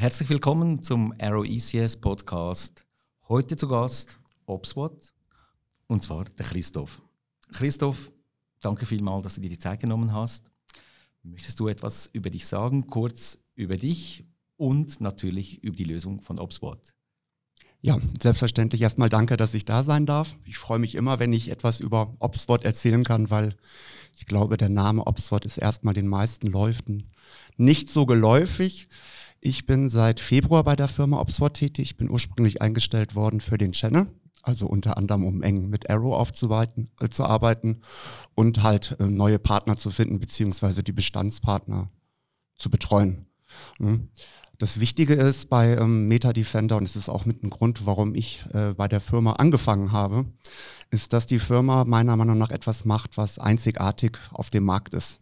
Herzlich willkommen zum Arrow ECS Podcast. Heute zu Gast Obswat und zwar der Christoph. Christoph, danke vielmals, dass du dir die Zeit genommen hast. Möchtest du etwas über dich sagen, kurz über dich und natürlich über die Lösung von Obswat? Ja, selbstverständlich erstmal danke, dass ich da sein darf. Ich freue mich immer, wenn ich etwas über Obswat erzählen kann, weil ich glaube, der Name Obswat ist erstmal den meisten Läufen nicht so geläufig. Ich bin seit Februar bei der Firma Obswat tätig. Ich bin ursprünglich eingestellt worden für den Channel, also unter anderem, um eng mit Arrow aufzuarbeiten äh, zu arbeiten und halt äh, neue Partner zu finden, beziehungsweise die Bestandspartner zu betreuen. Mhm. Das Wichtige ist bei ähm, Meta Defender, und es ist auch mit ein Grund, warum ich äh, bei der Firma angefangen habe, ist, dass die Firma meiner Meinung nach etwas macht, was einzigartig auf dem Markt ist.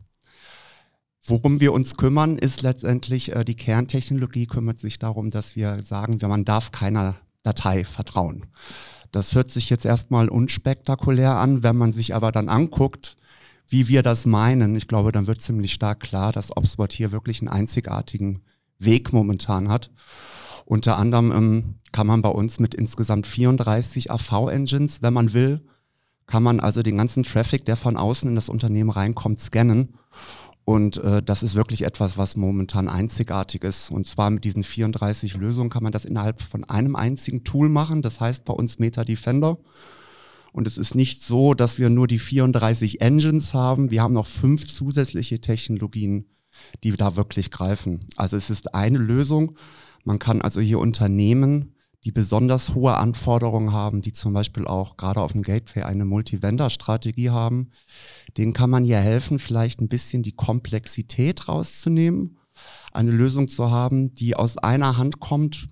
Worum wir uns kümmern, ist letztendlich äh, die Kerntechnologie kümmert sich darum, dass wir sagen, man darf keiner Datei vertrauen. Das hört sich jetzt erstmal unspektakulär an, wenn man sich aber dann anguckt, wie wir das meinen. Ich glaube, dann wird ziemlich stark klar, dass Obspot hier wirklich einen einzigartigen Weg momentan hat. Unter anderem ähm, kann man bei uns mit insgesamt 34 AV-Engines, wenn man will, kann man also den ganzen Traffic, der von außen in das Unternehmen reinkommt, scannen. Und äh, das ist wirklich etwas, was momentan einzigartig ist. Und zwar mit diesen 34 Lösungen kann man das innerhalb von einem einzigen Tool machen. Das heißt bei uns Meta Defender. Und es ist nicht so, dass wir nur die 34 Engines haben. Wir haben noch fünf zusätzliche Technologien die da wirklich greifen. Also es ist eine Lösung. Man kann also hier Unternehmen, die besonders hohe Anforderungen haben, die zum Beispiel auch gerade auf dem Gateway eine Multi-Vendor-Strategie haben, denen kann man hier helfen, vielleicht ein bisschen die Komplexität rauszunehmen, eine Lösung zu haben, die aus einer Hand kommt,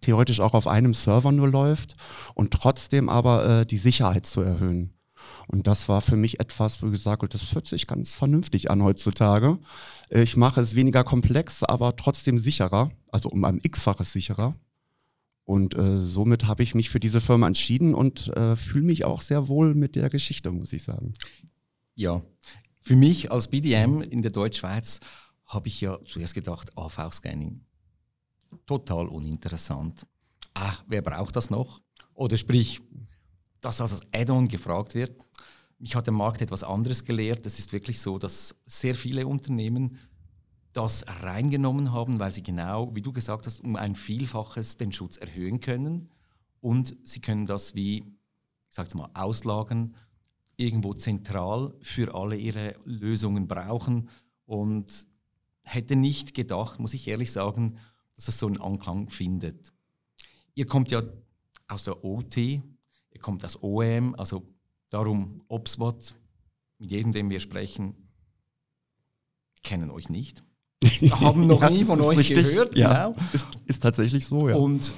theoretisch auch auf einem Server nur läuft und trotzdem aber äh, die Sicherheit zu erhöhen. Und das war für mich etwas, wo ich gesagt habe, das hört sich ganz vernünftig an heutzutage. Ich mache es weniger komplex, aber trotzdem sicherer, also um ein x-faches sicherer. Und äh, somit habe ich mich für diese Firma entschieden und äh, fühle mich auch sehr wohl mit der Geschichte, muss ich sagen. Ja, für mich als BDM in der Deutschschweiz habe ich ja zuerst gedacht, AV-Scanning. Total uninteressant. Ah, wer braucht das noch? Oder sprich, dass als Add-on gefragt wird. Mich hat der Markt etwas anderes gelehrt. Es ist wirklich so, dass sehr viele Unternehmen das reingenommen haben, weil sie genau, wie du gesagt hast, um ein Vielfaches den Schutz erhöhen können. Und sie können das wie, ich sage mal, auslagern, irgendwo zentral für alle ihre Lösungen brauchen. Und hätte nicht gedacht, muss ich ehrlich sagen, dass das so einen Anklang findet. Ihr kommt ja aus der OT, ihr kommt aus OEM, also darum Obswat, mit jedem, dem wir sprechen, kennen euch nicht. Haben noch ja, nie von euch richtig. gehört. Ja, genau. ist, ist tatsächlich so, ja. Und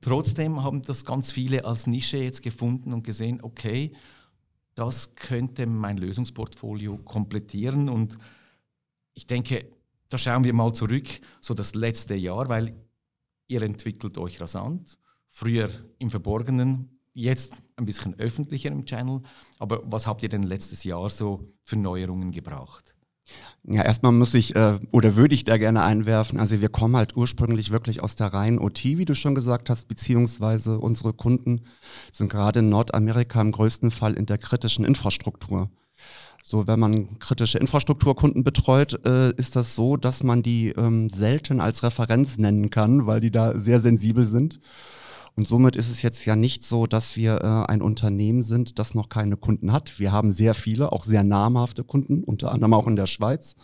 trotzdem haben das ganz viele als Nische jetzt gefunden und gesehen, okay, das könnte mein Lösungsportfolio komplettieren. Und ich denke, da schauen wir mal zurück, so das letzte Jahr, weil ihr entwickelt euch rasant. Früher im Verborgenen, jetzt ein bisschen öffentlicher im Channel. Aber was habt ihr denn letztes Jahr so für Neuerungen gebracht? Ja, erstmal muss ich äh, oder würde ich da gerne einwerfen. Also wir kommen halt ursprünglich wirklich aus der reinen OT, wie du schon gesagt hast, beziehungsweise unsere Kunden sind gerade in Nordamerika im größten Fall in der kritischen Infrastruktur. So, wenn man kritische Infrastrukturkunden betreut, äh, ist das so, dass man die ähm, selten als Referenz nennen kann, weil die da sehr sensibel sind. Und somit ist es jetzt ja nicht so, dass wir äh, ein Unternehmen sind, das noch keine Kunden hat. Wir haben sehr viele, auch sehr namhafte Kunden, unter anderem auch in der Schweiz.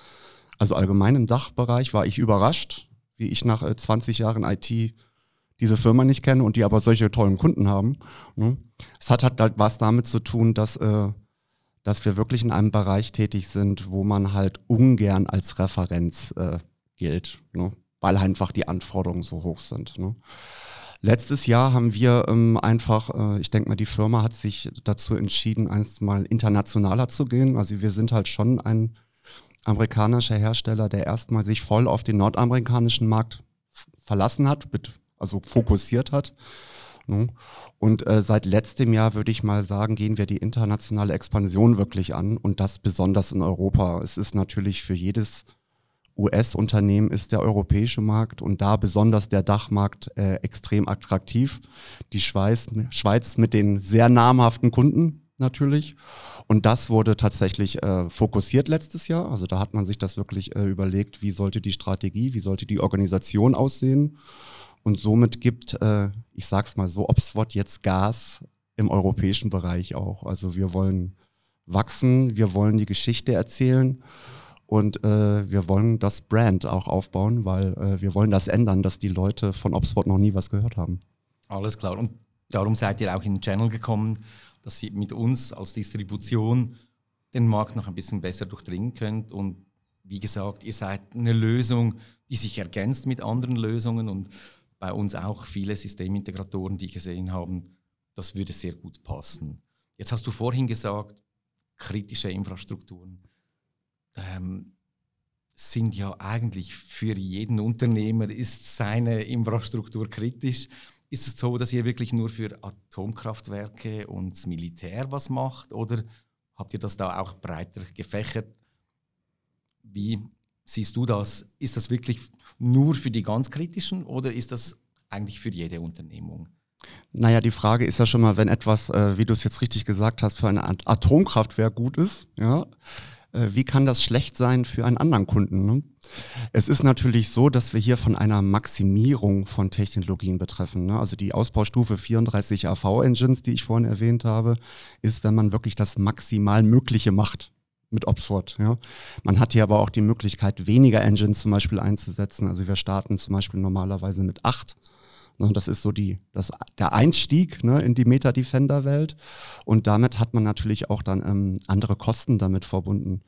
Also allgemein im Dachbereich war ich überrascht, wie ich nach äh, 20 Jahren IT diese Firma nicht kenne und die aber solche tollen Kunden haben. Ne? Es hat halt was damit zu tun, dass, äh, dass wir wirklich in einem Bereich tätig sind, wo man halt ungern als Referenz äh, gilt, ne? weil einfach die Anforderungen so hoch sind. Ne? Letztes Jahr haben wir ähm, einfach, äh, ich denke mal, die Firma hat sich dazu entschieden, einst mal internationaler zu gehen. Also wir sind halt schon ein amerikanischer Hersteller, der erstmal sich voll auf den nordamerikanischen Markt verlassen hat, also fokussiert hat. Ne? Und äh, seit letztem Jahr würde ich mal sagen, gehen wir die internationale Expansion wirklich an und das besonders in Europa. Es ist natürlich für jedes US-Unternehmen ist der europäische Markt und da besonders der Dachmarkt äh, extrem attraktiv. Die Schweiz, Schweiz mit den sehr namhaften Kunden natürlich. Und das wurde tatsächlich äh, fokussiert letztes Jahr. Also da hat man sich das wirklich äh, überlegt, wie sollte die Strategie, wie sollte die Organisation aussehen. Und somit gibt, äh, ich sag's mal so, Obswot jetzt Gas im europäischen Bereich auch. Also wir wollen wachsen, wir wollen die Geschichte erzählen und äh, wir wollen das Brand auch aufbauen, weil äh, wir wollen das ändern, dass die Leute von Oxford noch nie was gehört haben. Alles klar. Und darum seid ihr auch in den Channel gekommen, dass ihr mit uns als Distribution den Markt noch ein bisschen besser durchdringen könnt. Und wie gesagt, ihr seid eine Lösung, die sich ergänzt mit anderen Lösungen und bei uns auch viele Systemintegratoren, die gesehen haben, das würde sehr gut passen. Jetzt hast du vorhin gesagt, kritische Infrastrukturen ähm, sind ja eigentlich für jeden Unternehmer ist seine Infrastruktur kritisch. Ist es so, dass ihr wirklich nur für Atomkraftwerke und Militär was macht oder habt ihr das da auch breiter gefächert? Wie siehst du das? Ist das wirklich nur für die ganz kritischen oder ist das eigentlich für jede Unternehmung? Naja, die Frage ist ja schon mal, wenn etwas, äh, wie du es jetzt richtig gesagt hast, für ein Atomkraftwerk gut ist, ja, wie kann das schlecht sein für einen anderen Kunden? Ne? Es ist natürlich so, dass wir hier von einer Maximierung von Technologien betreffen. Ne? Also die Ausbaustufe 34 AV-Engines, die ich vorhin erwähnt habe, ist, wenn man wirklich das maximal Mögliche macht mit Oxford. Ja. Man hat hier aber auch die Möglichkeit, weniger Engines zum Beispiel einzusetzen. Also wir starten zum Beispiel normalerweise mit acht das ist so die, das, der Einstieg ne, in die Meta-Defender-Welt. Und damit hat man natürlich auch dann ähm, andere Kosten damit verbunden.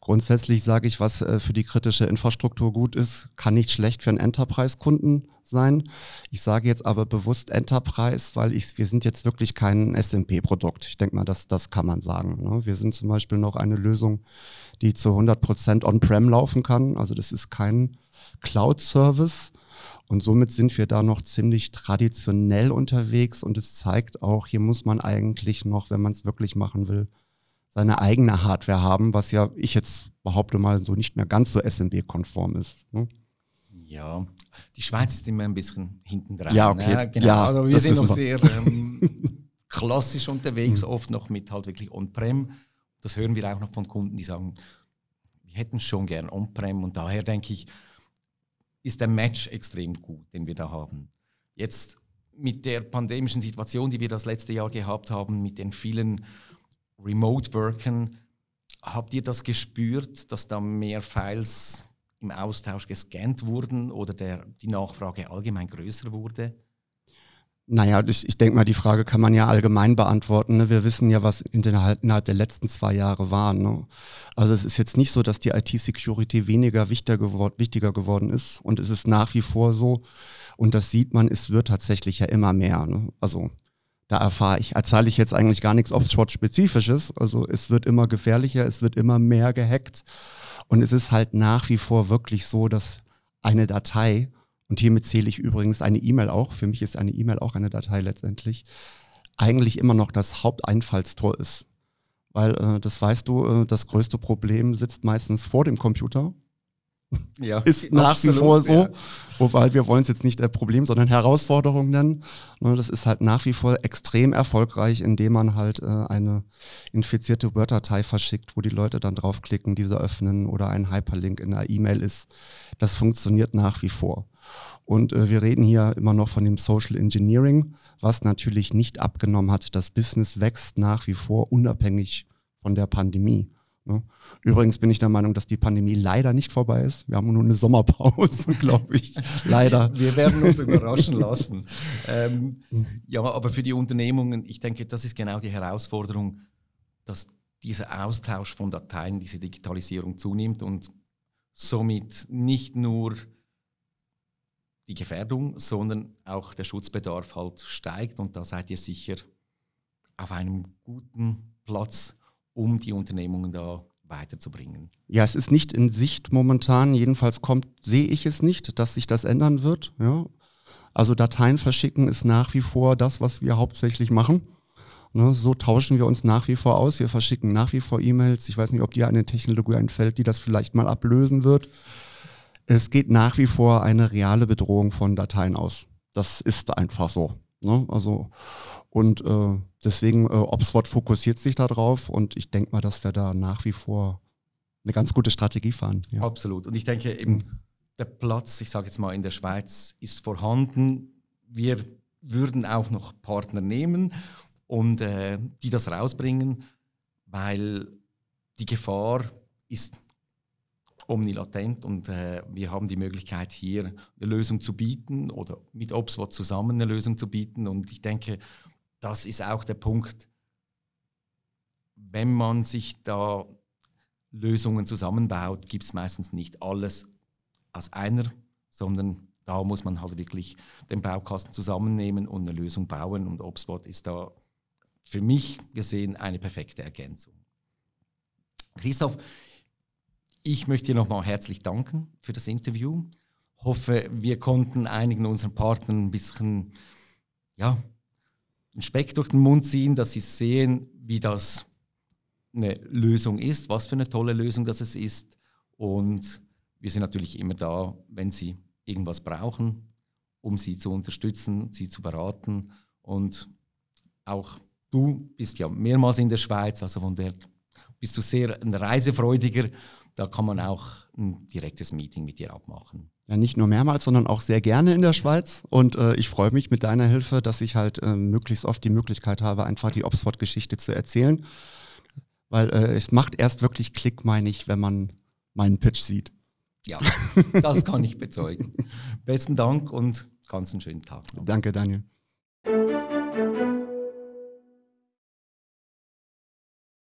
Grundsätzlich sage ich, was äh, für die kritische Infrastruktur gut ist, kann nicht schlecht für einen Enterprise-Kunden sein. Ich sage jetzt aber bewusst Enterprise, weil ich, wir sind jetzt wirklich kein SMP-Produkt. Ich denke mal, das, das kann man sagen. Ne? Wir sind zum Beispiel noch eine Lösung, die zu 100% on-prem laufen kann. Also das ist kein Cloud-Service, und somit sind wir da noch ziemlich traditionell unterwegs und es zeigt auch, hier muss man eigentlich noch, wenn man es wirklich machen will, seine eigene Hardware haben, was ja ich jetzt behaupte mal so nicht mehr ganz so SMB-konform ist. Ne? Ja, die Schweiz ist immer ein bisschen hinten dran. Ja, okay. Ne? Genau. Ja, also wir sind noch sehr ähm, klassisch unterwegs, mhm. oft noch mit halt wirklich On-Prem. Das hören wir auch noch von Kunden, die sagen, wir hätten schon gern On-Prem und daher denke ich, ist der Match extrem gut, den wir da haben. Jetzt mit der pandemischen Situation, die wir das letzte Jahr gehabt haben, mit den vielen Remote-Worken, habt ihr das gespürt, dass da mehr Files im Austausch gescannt wurden oder der, die Nachfrage allgemein größer wurde? Naja, ich, ich denke mal, die Frage kann man ja allgemein beantworten. Ne? Wir wissen ja, was innerhalb, innerhalb der letzten zwei Jahre war. Ne? Also es ist jetzt nicht so, dass die IT-Security weniger wichtiger, geword, wichtiger geworden ist. Und es ist nach wie vor so. Und das sieht man, es wird tatsächlich ja immer mehr. Ne? Also da erfahre ich, erzähle ich jetzt eigentlich gar nichts Oxford-spezifisches. Also es wird immer gefährlicher, es wird immer mehr gehackt. Und es ist halt nach wie vor wirklich so, dass eine Datei und hiermit zähle ich übrigens eine E-Mail auch, für mich ist eine E-Mail auch eine Datei letztendlich, eigentlich immer noch das Haupteinfallstor ist. Weil, äh, das weißt du, äh, das größte Problem sitzt meistens vor dem Computer. Ja, ist nach absolut, wie vor so. Ja. Wobei wir wollen es jetzt nicht äh, Problem, sondern Herausforderung nennen. Ne, das ist halt nach wie vor extrem erfolgreich, indem man halt äh, eine infizierte Word-Datei verschickt, wo die Leute dann draufklicken, diese öffnen oder ein Hyperlink in einer E-Mail ist. Das funktioniert nach wie vor. Und äh, wir reden hier immer noch von dem Social Engineering, was natürlich nicht abgenommen hat. Das Business wächst nach wie vor unabhängig von der Pandemie. Ne? Übrigens bin ich der Meinung, dass die Pandemie leider nicht vorbei ist. Wir haben nur eine Sommerpause, glaube ich. leider. Wir werden uns überraschen lassen. Ähm, ja, aber für die Unternehmungen, ich denke, das ist genau die Herausforderung, dass dieser Austausch von Dateien, diese Digitalisierung zunimmt und somit nicht nur die Gefährdung, sondern auch der Schutzbedarf halt steigt und da seid ihr sicher auf einem guten Platz, um die Unternehmungen da weiterzubringen. Ja, es ist nicht in Sicht momentan, jedenfalls kommt, sehe ich es nicht, dass sich das ändern wird. Ja. Also Dateien verschicken ist nach wie vor das, was wir hauptsächlich machen. Ne, so tauschen wir uns nach wie vor aus. Wir verschicken nach wie vor E-Mails. Ich weiß nicht, ob dir eine Technologie einfällt, die das vielleicht mal ablösen wird. Es geht nach wie vor eine reale Bedrohung von Dateien aus. Das ist einfach so. Ne? Also, und äh, deswegen, äh, Obswot fokussiert sich darauf und ich denke mal, dass wir da nach wie vor eine ganz gute Strategie fahren. Ja. Absolut. Und ich denke eben, mhm. der Platz, ich sage jetzt mal, in der Schweiz ist vorhanden. Wir würden auch noch Partner nehmen und äh, die das rausbringen, weil die Gefahr ist omnilatent und äh, wir haben die Möglichkeit hier eine Lösung zu bieten oder mit Obswot zusammen eine Lösung zu bieten und ich denke, das ist auch der Punkt, wenn man sich da Lösungen zusammenbaut, gibt es meistens nicht alles aus einer, sondern da muss man halt wirklich den Baukasten zusammennehmen und eine Lösung bauen und Obspot ist da für mich gesehen eine perfekte Ergänzung. Christoph, ich möchte dir nochmal herzlich danken für das Interview. Hoffe, wir konnten einigen unserer Partnern ein bisschen ja, einen Speck durch den Mund ziehen, dass sie sehen, wie das eine Lösung ist, was für eine tolle Lösung das ist. Und wir sind natürlich immer da, wenn Sie irgendwas brauchen, um Sie zu unterstützen, Sie zu beraten. Und auch du bist ja mehrmals in der Schweiz, also von der bist du sehr ein Reisefreudiger. Da kann man auch ein direktes Meeting mit dir abmachen. Ja, nicht nur mehrmals, sondern auch sehr gerne in der Schweiz. Und äh, ich freue mich mit deiner Hilfe, dass ich halt äh, möglichst oft die Möglichkeit habe, einfach die Obspot-Geschichte zu erzählen. Weil äh, es macht erst wirklich Klick, meine ich, wenn man meinen Pitch sieht. Ja, das kann ich bezeugen. Besten Dank und ganz einen schönen Tag. Noch. Danke, Daniel.